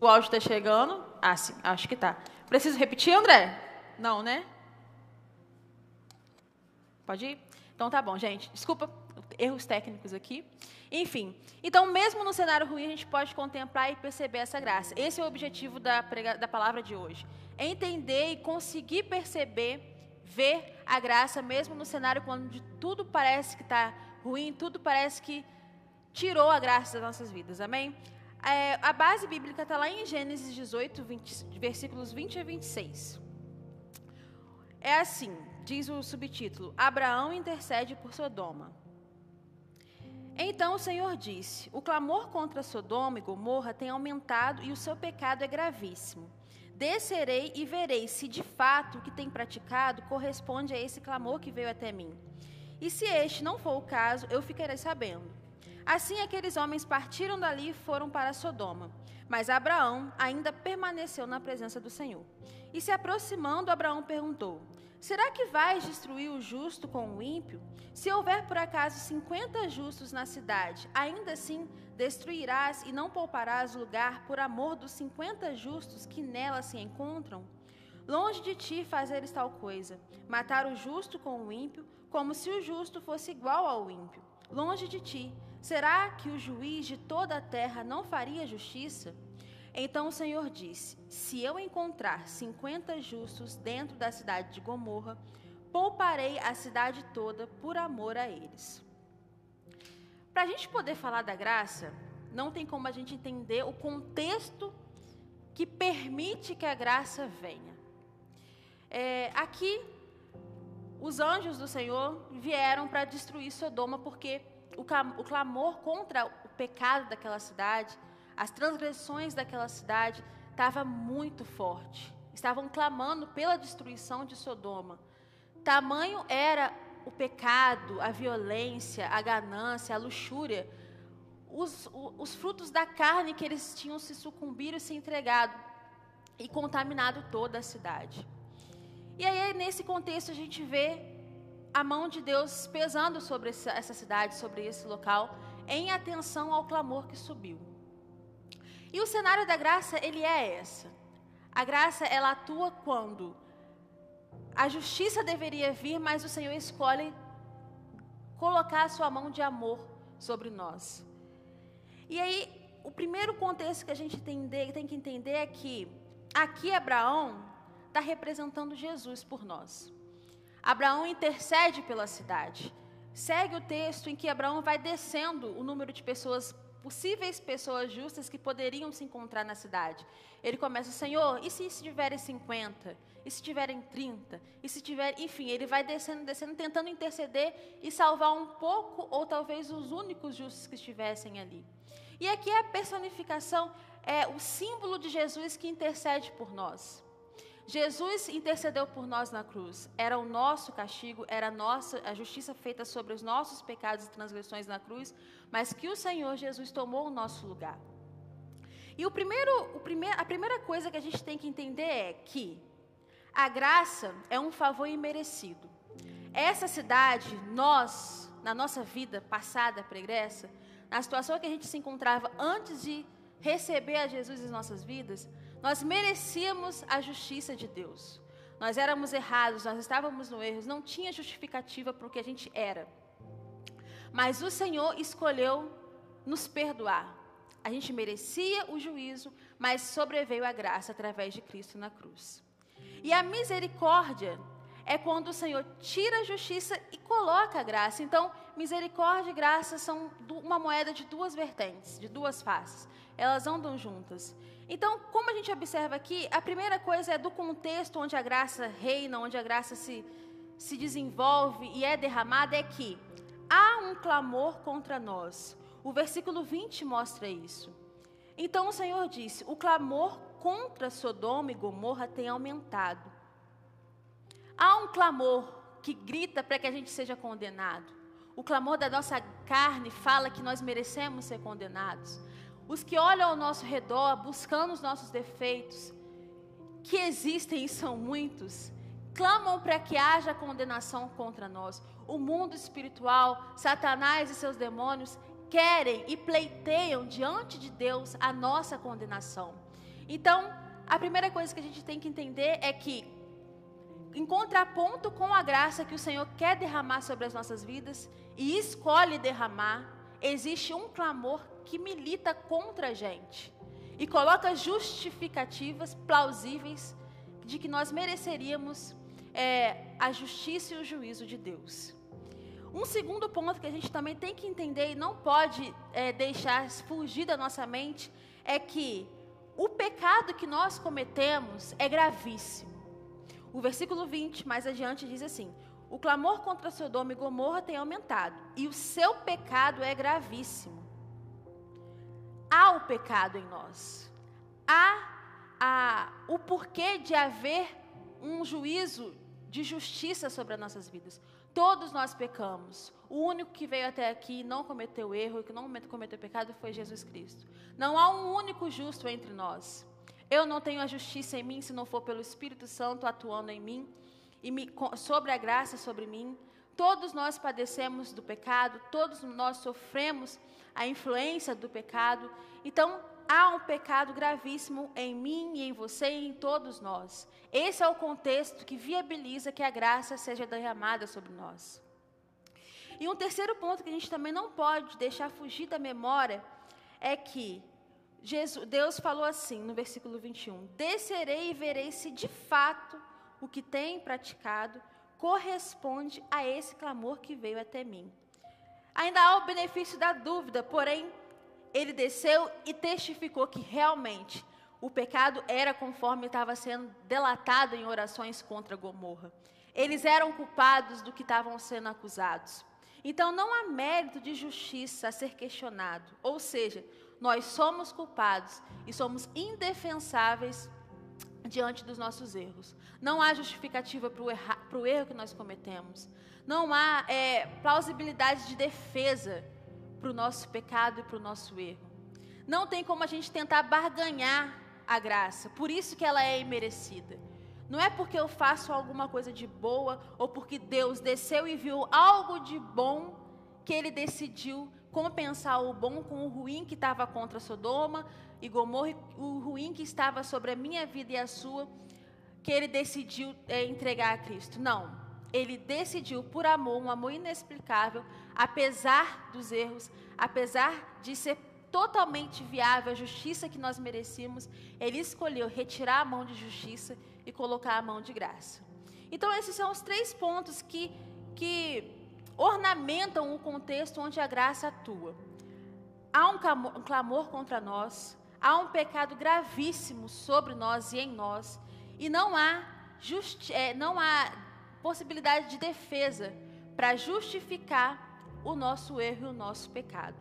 O áudio está chegando? Ah, sim, acho que tá. Preciso repetir, André? Não, né? Pode ir? Então tá bom, gente. Desculpa erros técnicos aqui. Enfim, então mesmo no cenário ruim a gente pode contemplar e perceber essa graça. Esse é o objetivo da, da palavra de hoje. Entender e conseguir perceber, ver a graça mesmo no cenário quando tudo parece que está ruim, tudo parece que tirou a graça das nossas vidas. Amém? É, a base bíblica está lá em Gênesis 18, 20, versículos 20 a 26. É assim, diz o subtítulo: Abraão intercede por Sodoma. Então o Senhor disse: O clamor contra Sodoma e Gomorra tem aumentado e o seu pecado é gravíssimo. Descerei e verei se de fato o que tem praticado corresponde a esse clamor que veio até mim. E se este não for o caso, eu ficarei sabendo. Assim aqueles homens partiram dali e foram para Sodoma. Mas Abraão ainda permaneceu na presença do Senhor. E se aproximando, Abraão perguntou: Será que vais destruir o justo com o ímpio? Se houver por acaso cinquenta justos na cidade, ainda assim destruirás e não pouparás lugar por amor dos cinquenta justos que nela se encontram? Longe de ti fazeres tal coisa, matar o justo com o ímpio, como se o justo fosse igual ao ímpio. Longe de ti Será que o juiz de toda a terra não faria justiça? Então o Senhor disse: Se eu encontrar cinquenta justos dentro da cidade de Gomorra, pouparei a cidade toda por amor a eles. Para a gente poder falar da graça, não tem como a gente entender o contexto que permite que a graça venha. É, aqui, os anjos do Senhor vieram para destruir Sodoma porque o clamor contra o pecado daquela cidade, as transgressões daquela cidade, estava muito forte. Estavam clamando pela destruição de Sodoma. Tamanho era o pecado, a violência, a ganância, a luxúria, os, os, frutos da carne que eles tinham se sucumbido e se entregado e contaminado toda a cidade. E aí, nesse contexto, a gente vê a mão de Deus pesando sobre essa cidade, sobre esse local, em atenção ao clamor que subiu. E o cenário da graça, ele é essa. A graça, ela atua quando a justiça deveria vir, mas o Senhor escolhe colocar a sua mão de amor sobre nós. E aí, o primeiro contexto que a gente tem, tem que entender é que aqui Abraão está representando Jesus por nós. Abraão intercede pela cidade. Segue o texto em que Abraão vai descendo o número de pessoas, possíveis pessoas justas que poderiam se encontrar na cidade. Ele começa, Senhor, e se tiverem 50? E se tiverem 30? E se tiver, enfim, ele vai descendo, descendo, tentando interceder e salvar um pouco ou talvez os únicos justos que estivessem ali. E aqui é a personificação, é o símbolo de Jesus que intercede por nós. Jesus intercedeu por nós na cruz. Era o nosso castigo, era a nossa a justiça feita sobre os nossos pecados e transgressões na cruz, mas que o Senhor Jesus tomou o nosso lugar. E o primeiro, o a primeira coisa que a gente tem que entender é que a graça é um favor imerecido. Essa cidade, nós, na nossa vida passada, pregressa, na situação que a gente se encontrava antes de receber a Jesus em nossas vidas, nós merecíamos a justiça de Deus. Nós éramos errados, nós estávamos no erro, não tinha justificativa para o que a gente era. Mas o Senhor escolheu nos perdoar. A gente merecia o juízo, mas sobreveio a graça através de Cristo na cruz. E a misericórdia é quando o Senhor tira a justiça e coloca a graça. Então, misericórdia e graça são uma moeda de duas vertentes, de duas faces. Elas andam juntas. Então, como a gente observa aqui, a primeira coisa é do contexto onde a graça reina, onde a graça se, se desenvolve e é derramada, é que há um clamor contra nós. O versículo 20 mostra isso. Então o Senhor disse: o clamor contra Sodoma e Gomorra tem aumentado. Há um clamor que grita para que a gente seja condenado. O clamor da nossa carne fala que nós merecemos ser condenados os que olham ao nosso redor buscando os nossos defeitos, que existem e são muitos, clamam para que haja condenação contra nós. O mundo espiritual, Satanás e seus demônios querem e pleiteiam diante de Deus a nossa condenação. Então, a primeira coisa que a gente tem que entender é que, em contraponto com a graça que o Senhor quer derramar sobre as nossas vidas e escolhe derramar, existe um clamor que milita contra a gente e coloca justificativas plausíveis de que nós mereceríamos é, a justiça e o juízo de Deus. Um segundo ponto que a gente também tem que entender e não pode é, deixar fugir da nossa mente é que o pecado que nós cometemos é gravíssimo. O versículo 20, mais adiante, diz assim: O clamor contra Sodoma e Gomorra tem aumentado, e o seu pecado é gravíssimo. Há o pecado em nós. Há o porquê de haver um juízo de justiça sobre as nossas vidas. Todos nós pecamos. O único que veio até aqui não cometeu erro e que não cometeu pecado foi Jesus Cristo. Não há um único justo entre nós. Eu não tenho a justiça em mim se não for pelo Espírito Santo atuando em mim e me, sobre a graça sobre mim. Todos nós padecemos do pecado, todos nós sofremos a influência do pecado. Então, há um pecado gravíssimo em mim e em você e em todos nós. Esse é o contexto que viabiliza que a graça seja derramada sobre nós. E um terceiro ponto que a gente também não pode deixar fugir da memória é que Jesus, Deus falou assim no versículo 21: Descerei e verei se de fato o que tem praticado corresponde a esse clamor que veio até mim. Ainda há o benefício da dúvida, porém, ele desceu e testificou que realmente o pecado era conforme estava sendo delatado em orações contra Gomorra. Eles eram culpados do que estavam sendo acusados. Então não há mérito de justiça a ser questionado. Ou seja, nós somos culpados e somos indefensáveis diante dos nossos erros. Não há justificativa para o erro que nós cometemos. Não há é, plausibilidade de defesa para o nosso pecado e para o nosso erro. Não tem como a gente tentar barganhar a graça. Por isso que ela é imerecida. Não é porque eu faço alguma coisa de boa ou porque Deus desceu e viu algo de bom que ele decidiu compensar o bom com o ruim que estava contra Sodoma e Gomorra, o ruim que estava sobre a minha vida e a sua, que ele decidiu é, entregar a Cristo. Não. Ele decidiu por amor, um amor inexplicável, apesar dos erros, apesar de ser totalmente viável, a justiça que nós merecíamos, ele escolheu retirar a mão de justiça e colocar a mão de graça. Então, esses são os três pontos que, que ornamentam o contexto onde a graça atua. Há um clamor, contra nós, há um pecado gravíssimo sobre nós e em nós, e não há, é, não há possibilidade de defesa para justificar o nosso erro e o nosso pecado.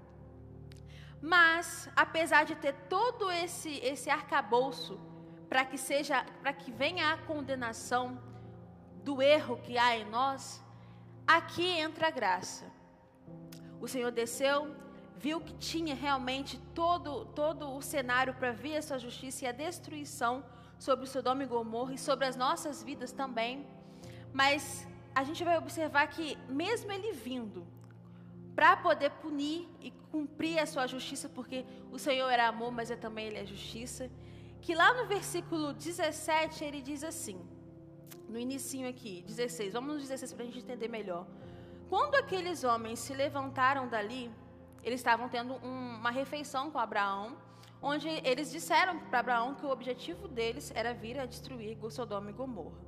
Mas, apesar de ter todo esse, esse arcabouço para que seja, para que venha a condenação do erro que há em nós, aqui entra a graça. O Senhor desceu, viu que tinha realmente todo, todo o cenário para vir a sua justiça e a destruição sobre Sodoma e Gomorra e sobre as nossas vidas também. Mas a gente vai observar que, mesmo ele vindo, para poder punir e cumprir a sua justiça, porque o Senhor era amor, mas é também ele é justiça. Que lá no versículo 17 ele diz assim, no inicinho aqui, 16, vamos no 16 para a gente entender melhor. Quando aqueles homens se levantaram dali, eles estavam tendo um, uma refeição com Abraão, onde eles disseram para Abraão que o objetivo deles era vir a destruir Sodoma e Gomorra.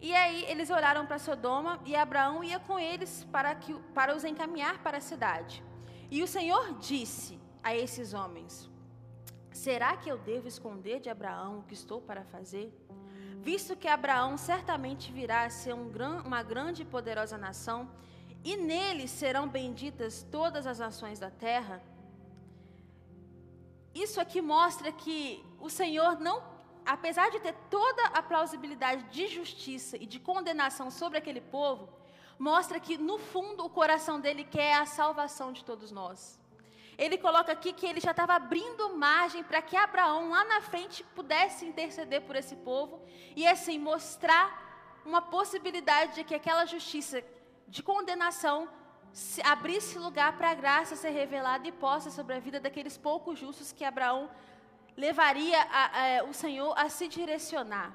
E aí eles oraram para Sodoma e Abraão ia com eles para, que, para os encaminhar para a cidade. E o Senhor disse a esses homens: Será que eu devo esconder de Abraão o que estou para fazer? Visto que Abraão certamente virá a ser um gran, uma grande e poderosa nação, e nele serão benditas todas as nações da terra. Isso aqui mostra que o Senhor não apesar de ter toda a plausibilidade de justiça e de condenação sobre aquele povo, mostra que no fundo o coração dele quer a salvação de todos nós. Ele coloca aqui que ele já estava abrindo margem para que Abraão lá na frente pudesse interceder por esse povo e assim mostrar uma possibilidade de que aquela justiça de condenação abrisse lugar para a graça ser revelada e posta sobre a vida daqueles poucos justos que Abraão levaria a, a, o Senhor a se direcionar.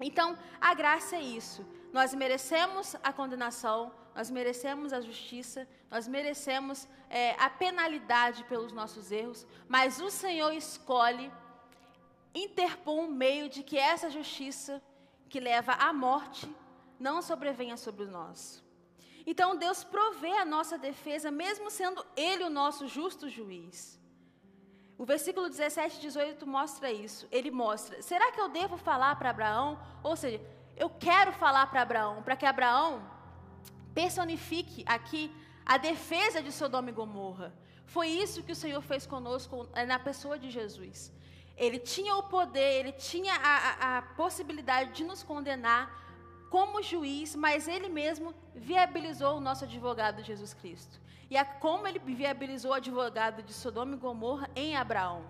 Então, a graça é isso. Nós merecemos a condenação, nós merecemos a justiça, nós merecemos é, a penalidade pelos nossos erros, mas o Senhor escolhe interpor um meio de que essa justiça que leva à morte não sobrevenha sobre nós. Então Deus provê a nossa defesa, mesmo sendo Ele o nosso justo juiz. O versículo 17 e 18 mostra isso. Ele mostra: será que eu devo falar para Abraão? Ou seja, eu quero falar para Abraão, para que Abraão personifique aqui a defesa de Sodoma e Gomorra. Foi isso que o Senhor fez conosco eh, na pessoa de Jesus. Ele tinha o poder, ele tinha a, a, possibilidade de nos condenar como juiz, mas ele mesmo viabilizou o nosso advogado Jesus Cristo. E a, como ele viabilizou o advogado de Sodoma e Gomorra em Abraão.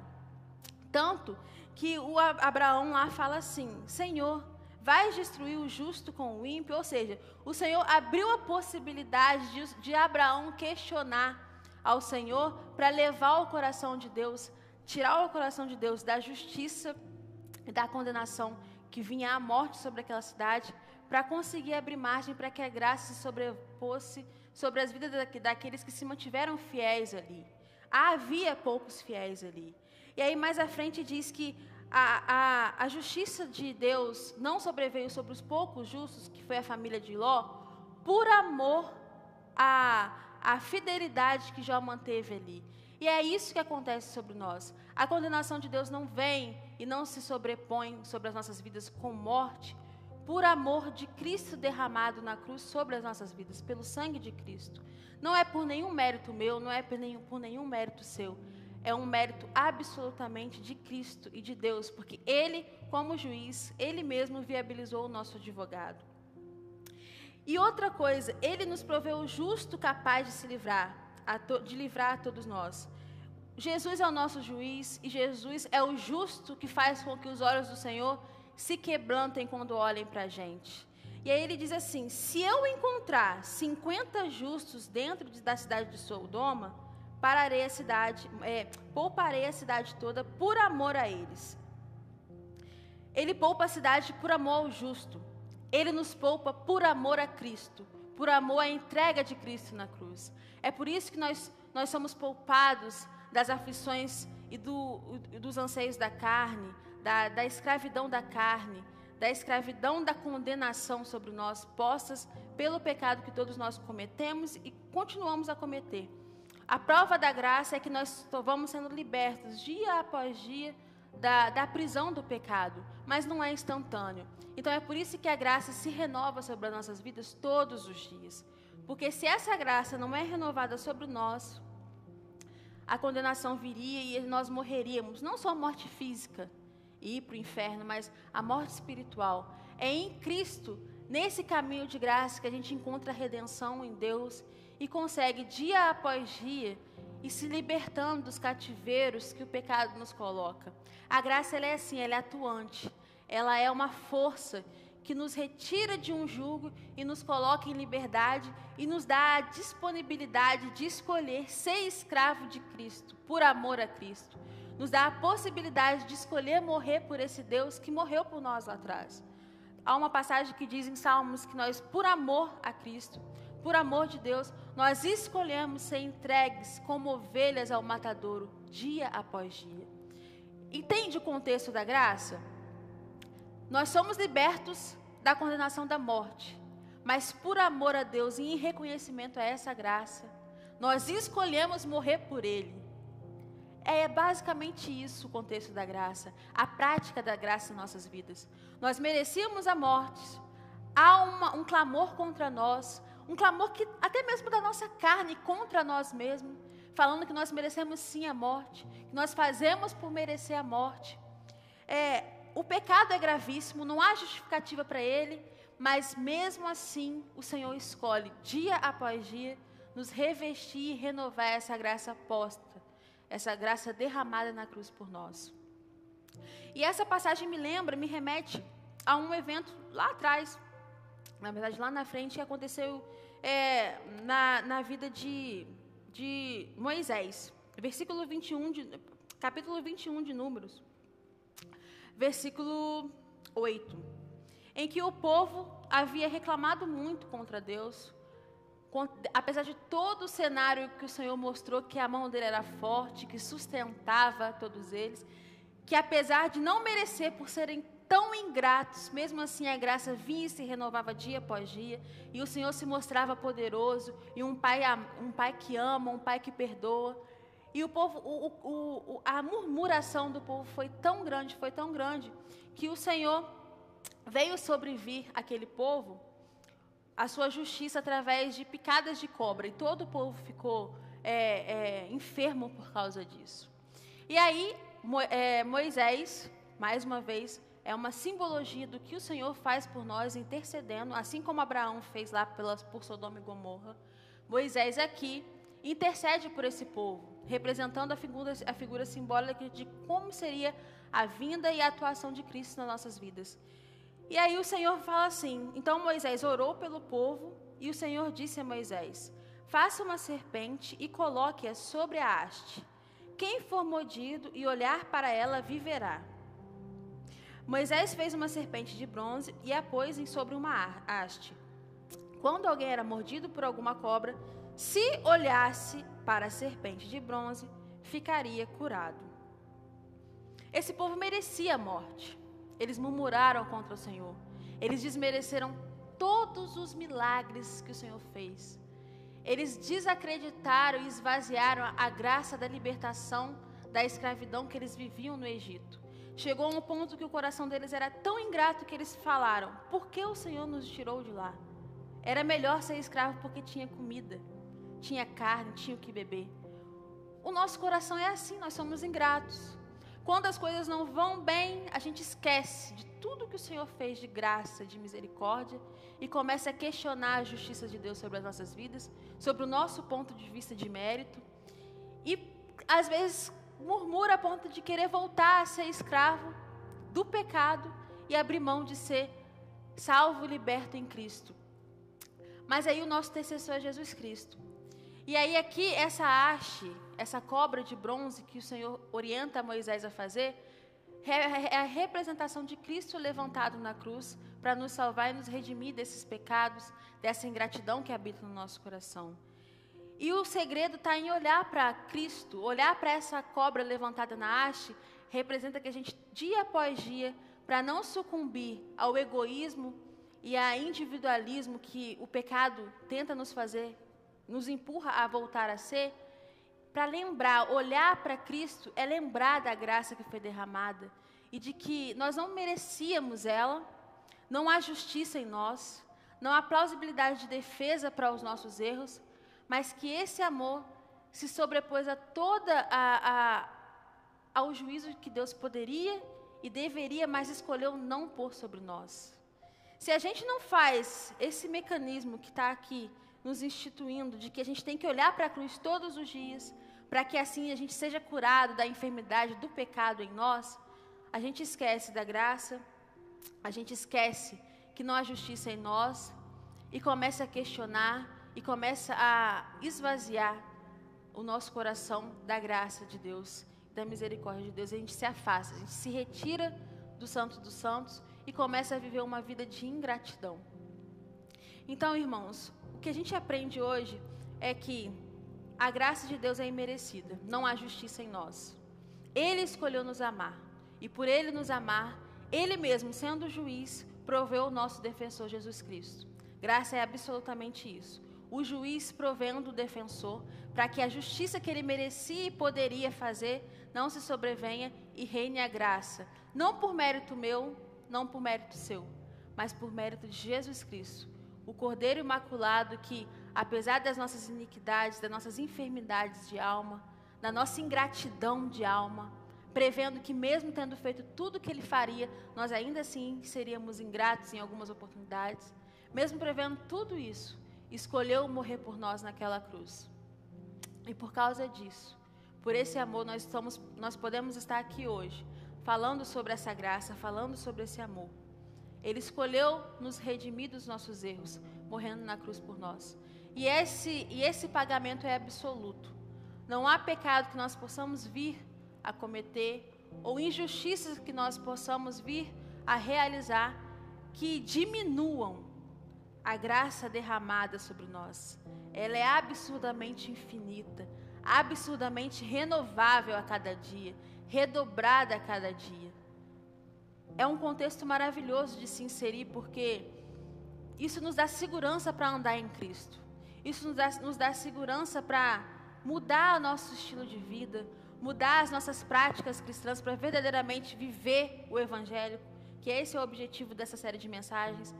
Tanto que o Abraão lá fala assim: Senhor, vais destruir o justo com o ímpio? Ou seja, o Senhor abriu a possibilidade de, de Abraão questionar ao Senhor para levar o coração de Deus tirar o coração de Deus da justiça e da condenação que vinha à morte sobre aquela cidade, para conseguir abrir margem para que a graça se sobreposse sobre as vidas daqueles que se mantiveram fiéis ali. Havia poucos fiéis ali. E aí, mais à frente, diz que a, a, a justiça de Deus não sobreveio sobre os poucos justos, que foi a família de Ló, por amor à, à fidelidade que Jó manteve ali. E é isso que acontece sobre nós. A condenação de Deus não vem e não se sobrepõe sobre as nossas vidas com morte, por amor de Cristo derramado na cruz sobre as nossas vidas, pelo sangue de Cristo. Não é por nenhum mérito meu, não é por nenhum, por nenhum mérito seu. É um mérito absolutamente de Cristo e de Deus, porque Ele, como juiz, Ele mesmo viabilizou o nosso advogado. E outra coisa, Ele nos proveu justo capaz de se livrar, de livrar a todos nós. Jesus é o nosso juiz e Jesus é o justo que faz com que os olhos do Senhor se quebrantem quando olhem para a gente. E aí ele diz assim: se eu encontrar 50 justos dentro da cidade de Sodoma, pararei a cidade, é, pouparei a cidade toda por amor a eles. Ele poupa a cidade por amor ao justo. Ele nos poupa por amor a Cristo, por amor à entrega de Cristo na cruz. É por isso que nós, nós somos poupados das aflições e do, dos anseios da carne, da, da escravidão da carne, da escravidão da condenação sobre nós, postas pelo pecado que todos nós cometemos e continuamos a cometer. A prova da graça é que nós vamos sendo libertos dia após dia da, da prisão do pecado, mas não é instantâneo. Então é por isso que a graça se renova sobre as nossas vidas todos os dias. Porque se essa graça não é renovada sobre nós, a condenação viria e nós morreríamos, não só a morte física e ir para o inferno, mas a morte espiritual. É em Cristo, nesse caminho de graça, que a gente encontra a redenção em Deus e consegue, dia após dia, e se libertando dos cativeiros que o pecado nos coloca. A graça ela é assim, ela é atuante, ela é uma força que nos retira de um jugo e nos coloca em liberdade e nos dá a disponibilidade de escolher ser escravo de Cristo, por amor a Cristo. Nos dá a possibilidade de escolher morrer por esse Deus que morreu por nós lá atrás. Há uma passagem que diz em Salmos que nós, por amor a Cristo, por amor de Deus, nós escolhemos ser entregues como ovelhas ao matadouro, dia após dia. Entende o contexto da graça? Nós somos libertos da condenação da morte, mas por amor a Deus e em reconhecimento a essa graça, nós escolhemos morrer por Ele. É basicamente isso o contexto da graça, a prática da graça em nossas vidas. Nós merecíamos a morte, há uma, um clamor contra nós, um clamor que até mesmo da nossa carne contra nós mesmos, falando que nós merecemos sim a morte, que nós fazemos por merecer a morte. É, o pecado é gravíssimo, não há justificativa para ele, mas mesmo assim o Senhor escolhe, dia após dia, nos revestir e renovar essa graça posta, essa graça derramada na cruz por nós. E essa passagem me lembra, me remete a um evento lá atrás, na verdade lá na frente, que aconteceu é, na, na vida de, de Moisés. Versículo 21 de, capítulo 21 de Números, versículo 8, em que o povo havia reclamado muito contra Deus, apesar de todo o cenário que o Senhor mostrou que a mão dele era forte, que sustentava todos eles, que apesar de não merecer por serem tão ingratos, mesmo assim a graça vinha e se renovava dia após dia, e o Senhor se mostrava poderoso, e um pai, um pai que ama, um pai que perdoa. E o povo, o, o, a murmuração do povo foi tão grande, foi tão grande, que o Senhor veio sobrevir aquele povo a sua justiça através de picadas de cobra, e todo o povo ficou é, é, enfermo por causa disso. E aí, é, Moisés, mais uma vez, é uma simbologia do que o Senhor faz por nós, intercedendo, assim como Abraão fez lá pelas, por Sodoma e Gomorra. Moisés aqui intercede por esse povo, representando a figura, a figura simbólica de como seria a vinda e a atuação de Cristo nas nossas vidas. E aí o Senhor fala assim: então Moisés orou pelo povo, e o Senhor disse a Moisés: Faça uma serpente e coloque-a sobre a haste. Quem for mordido e olhar para ela viverá. Moisés fez uma serpente de bronze e a pôs sobre uma haste. Quando alguém era mordido por alguma cobra, se olhasse para a serpente de bronze, ficaria curado. Esse povo merecia a morte. Eles murmuraram contra o Senhor. Eles desmereceram todos os milagres que o Senhor fez. Eles desacreditaram e esvaziaram a graça da libertação da escravidão que eles viviam no Egito. Chegou a um ponto que o coração deles era tão ingrato que eles falaram: Por que o Senhor nos tirou de lá? Era melhor ser escravo porque tinha comida, tinha carne, tinha o que beber. O nosso coração é assim, nós somos ingratos. Quando as coisas não vão bem, a gente esquece de tudo que o Senhor fez de graça, de misericórdia, e começa a questionar a justiça de Deus sobre as nossas vidas, sobre o nosso ponto de vista de mérito. E às vezes murmura a ponto de querer voltar a ser escravo do pecado e abrir mão de ser salvo e liberto em Cristo. Mas aí o nosso intercessor é Jesus Cristo. E aí aqui essa haste, essa cobra de bronze que o Senhor orienta Moisés a fazer, é a representação de Cristo levantado na cruz para nos salvar e nos redimir desses pecados, dessa ingratidão que habita no nosso coração. E o segredo está em olhar para Cristo, olhar para essa cobra levantada na haste, representa que a gente, dia após dia, para não sucumbir ao egoísmo e ao individualismo que o pecado tenta nos fazer, nos empurra a voltar a ser, para lembrar, olhar para Cristo é lembrar da graça que foi derramada e de que nós não merecíamos ela, não há justiça em nós, não há plausibilidade de defesa para os nossos erros, mas que esse amor se sobrepôs a toda a, a, ao juízo que Deus poderia e deveria, mas escolheu não pôr sobre nós. Se a gente não faz esse mecanismo que está aqui nos instituindo, de que a gente tem que olhar para a cruz todos os dias, para que assim a gente seja curado da enfermidade, do pecado em nós, a gente esquece da graça, a gente esquece que não há justiça em nós e começa a questionar e começa a esvaziar o nosso coração da graça de Deus, da misericórdia de Deus. A gente se afasta, a gente se retira do Santo dos Santos e começa a viver uma vida de ingratidão. Então, irmãos, o que a gente aprende hoje é que a graça de Deus é imerecida, não há justiça em nós. Ele escolheu nos amar, e por ele nos amar, ele mesmo, sendo juiz, proveu o nosso defensor Jesus Cristo. Graça é absolutamente isso o juiz provendo o defensor, para que a justiça que ele merecia e poderia fazer não se sobrevenha e reine a graça, não por mérito meu, não por mérito seu, mas por mérito de Jesus Cristo, o Cordeiro Imaculado que, apesar das nossas iniquidades, das nossas enfermidades de alma, da nossa ingratidão de alma, prevendo que mesmo tendo feito tudo o que ele faria, nós ainda assim seríamos ingratos em algumas oportunidades, mesmo prevendo tudo isso, escolheu morrer por nós naquela cruz. E por causa disso, por esse amor, nós, estamos, nós podemos estar aqui hoje, falando sobre essa graça, falando sobre esse amor. Ele escolheu nos redimir dos nossos erros, morrendo na cruz por nós. E esse, e esse pagamento é absoluto. Não há pecado que nós possamos vir a cometer ou injustiças que nós possamos vir a realizar que diminuam a graça derramada sobre nós. Ela é absurdamente infinita, absurdamente renovável a cada dia, redobrada a cada dia. É um contexto maravilhoso de se inserir, porque isso nos dá segurança para andar em Cristo. Isso nos dá, nos dá segurança para mudar o nosso estilo de vida, mudar as nossas práticas cristãs para verdadeiramente viver o Evangelho, que esse é o objetivo dessa série de mensagens.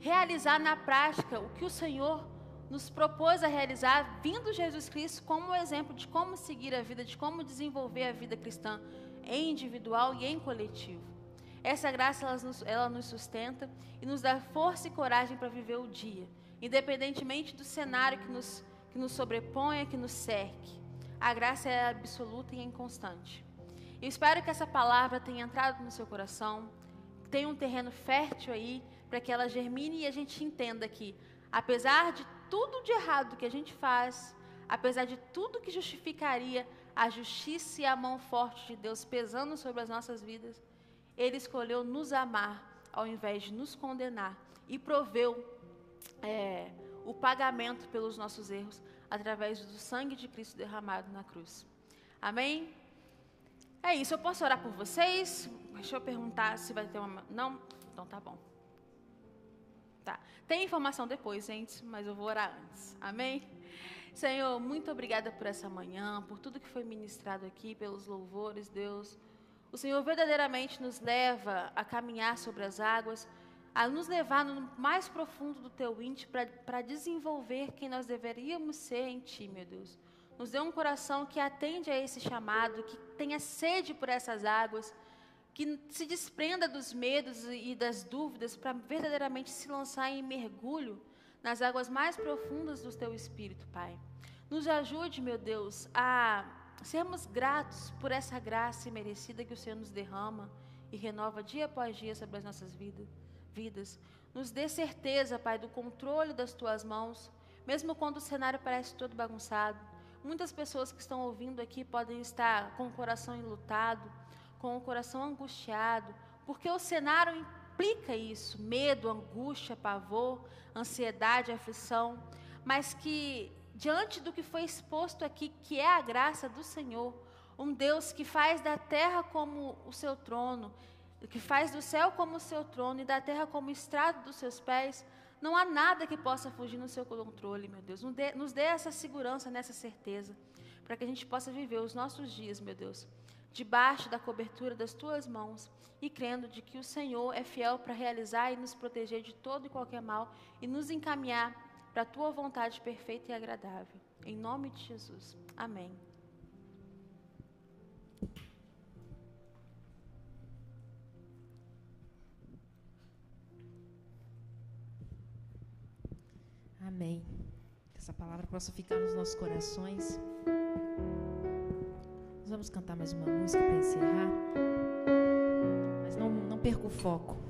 Realizar na prática o que o Senhor nos propôs a realizar, vindo Jesus Cristo como exemplo de como seguir a vida, de como desenvolver a vida cristã em individual e em coletivo. Essa graça ela nos, ela nos sustenta e nos dá força e coragem para viver o dia, independentemente do cenário que nos, que nos sobreponha, que nos cerque. A graça é absoluta e inconstante. Eu espero que essa palavra tenha entrado no seu coração, tenha um terreno fértil aí, para que ela germine e a gente entenda que, apesar de tudo de errado que a gente faz, apesar de tudo que justificaria a justiça e a mão forte de Deus pesando sobre as nossas vidas, Ele escolheu nos amar ao invés de nos condenar e proveu é, o pagamento pelos nossos erros através do sangue de Cristo derramado na cruz. Amém? É isso, eu posso orar por vocês? Deixa eu perguntar se vai ter uma. Não? Então tá bom. Tá. Tem informação depois, gente, mas eu vou orar antes. Amém? Senhor, muito obrigada por essa manhã, por tudo que foi ministrado aqui, pelos louvores, Deus. O Senhor verdadeiramente nos leva a caminhar sobre as águas, a nos levar no mais profundo do teu íntimo para desenvolver quem nós deveríamos ser em ti, meu Deus. Nos dê um coração que atende a esse chamado, que tenha sede por essas águas que se desprenda dos medos e das dúvidas para verdadeiramente se lançar em mergulho nas águas mais profundas do teu espírito, Pai. Nos ajude, meu Deus, a sermos gratos por essa graça imerecida que o Senhor nos derrama e renova dia após dia sobre as nossas vidas. vidas. Nos dê certeza, Pai, do controle das tuas mãos, mesmo quando o cenário parece todo bagunçado. Muitas pessoas que estão ouvindo aqui podem estar com o coração enlutado, com o coração angustiado, porque o cenário implica isso: medo, angústia, pavor, ansiedade, aflição, mas que diante do que foi exposto aqui, que é a graça do Senhor, um Deus que faz da terra como o seu trono, que faz do céu como o seu trono e da terra como o estrado dos seus pés, não há nada que possa fugir no seu controle, meu Deus. Nos dê, nos dê essa segurança, nessa certeza, para que a gente possa viver os nossos dias, meu Deus, debaixo da cobertura das tuas mãos e crendo de que o Senhor é fiel para realizar e nos proteger de todo e qualquer mal e nos encaminhar para a tua vontade perfeita e agradável. Em nome de Jesus. Amém. Amém. Que essa palavra possa ficar nos nossos corações vamos cantar mais uma música para encerrar. Mas não, não perca o foco.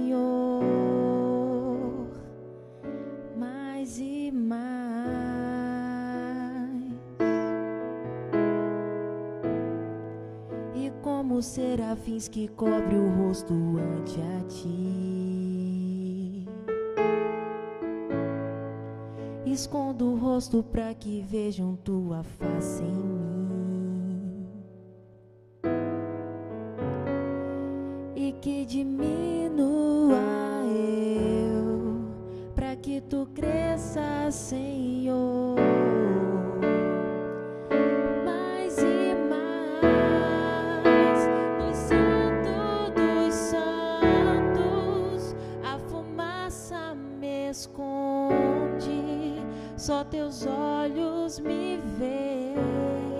serafins que cobre o rosto ante a ti. Escondo o rosto para que vejam tua face em mim. E que diminua só teus olhos me veem.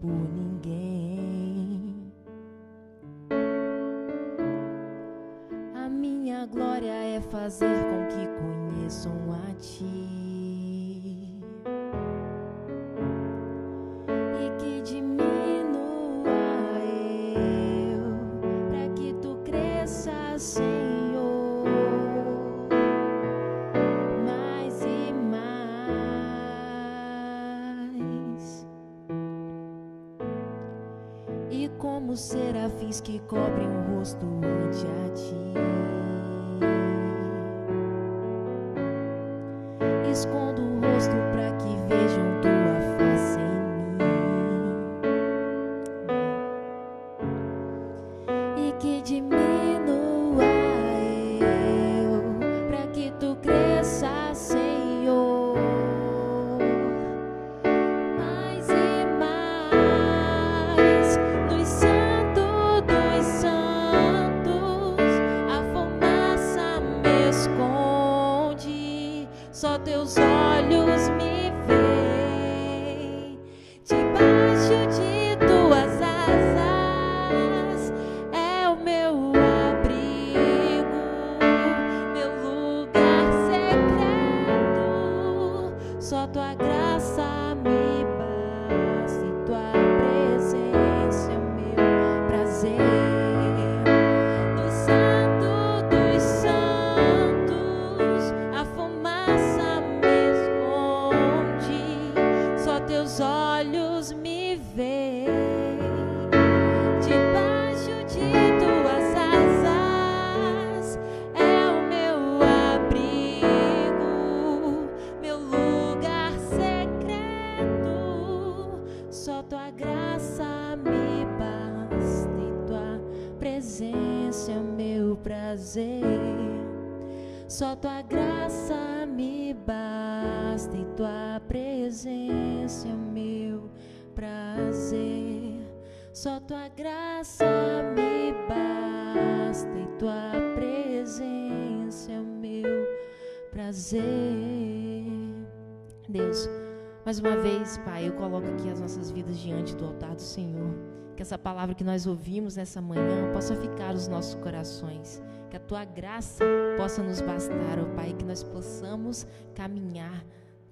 Por ninguém. A minha glória é fazer com que conheçam a ti. Rosto para que vejam tua face em mim. E que diminua eu, para que tu cresças, Senhor. Mais e mais, nos santos dos santos, a fumaça me esconde, só teus olhos me prazer. Só tua graça me basta e tua presença é meu prazer. Só tua graça me basta e tua presença é o meu prazer. Deus, mais uma vez, Pai, eu coloco aqui as nossas vidas diante do altar do Senhor. Que essa palavra que nós ouvimos nessa manhã possa ficar nos nossos corações. Que a tua graça possa nos bastar, ó Pai, que nós possamos caminhar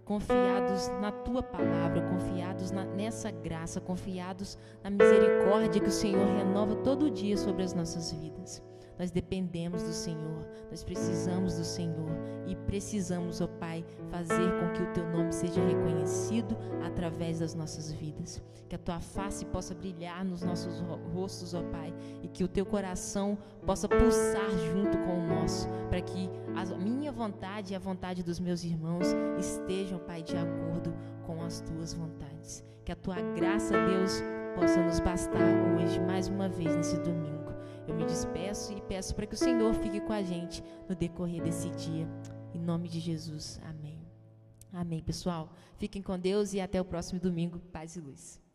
confiados na tua palavra, confiados na- nessa graça, confiados na misericórdia que o Senhor renova todo dia sobre as nossas vidas. Nós dependemos do Senhor, nós precisamos do Senhor e precisamos, ó Pai, fazer com que o teu nome seja reconhecido através das nossas vidas. Que a tua face possa brilhar nos nossos ro- rostos, ó Pai, e que o teu coração possa pulsar junto com o nosso, para que a minha vontade e a vontade dos meus irmãos estejam, Pai, de acordo com as tuas vontades. Que a tua graça, Deus, possa nos bastar hoje, mais uma vez, nesse domingo. Eu me despeço e peço para que o Senhor fique com a gente no decorrer desse dia. Em nome de Jesus. Amém. Amém, pessoal. Fiquem com Deus e até o próximo domingo. Paz e luz.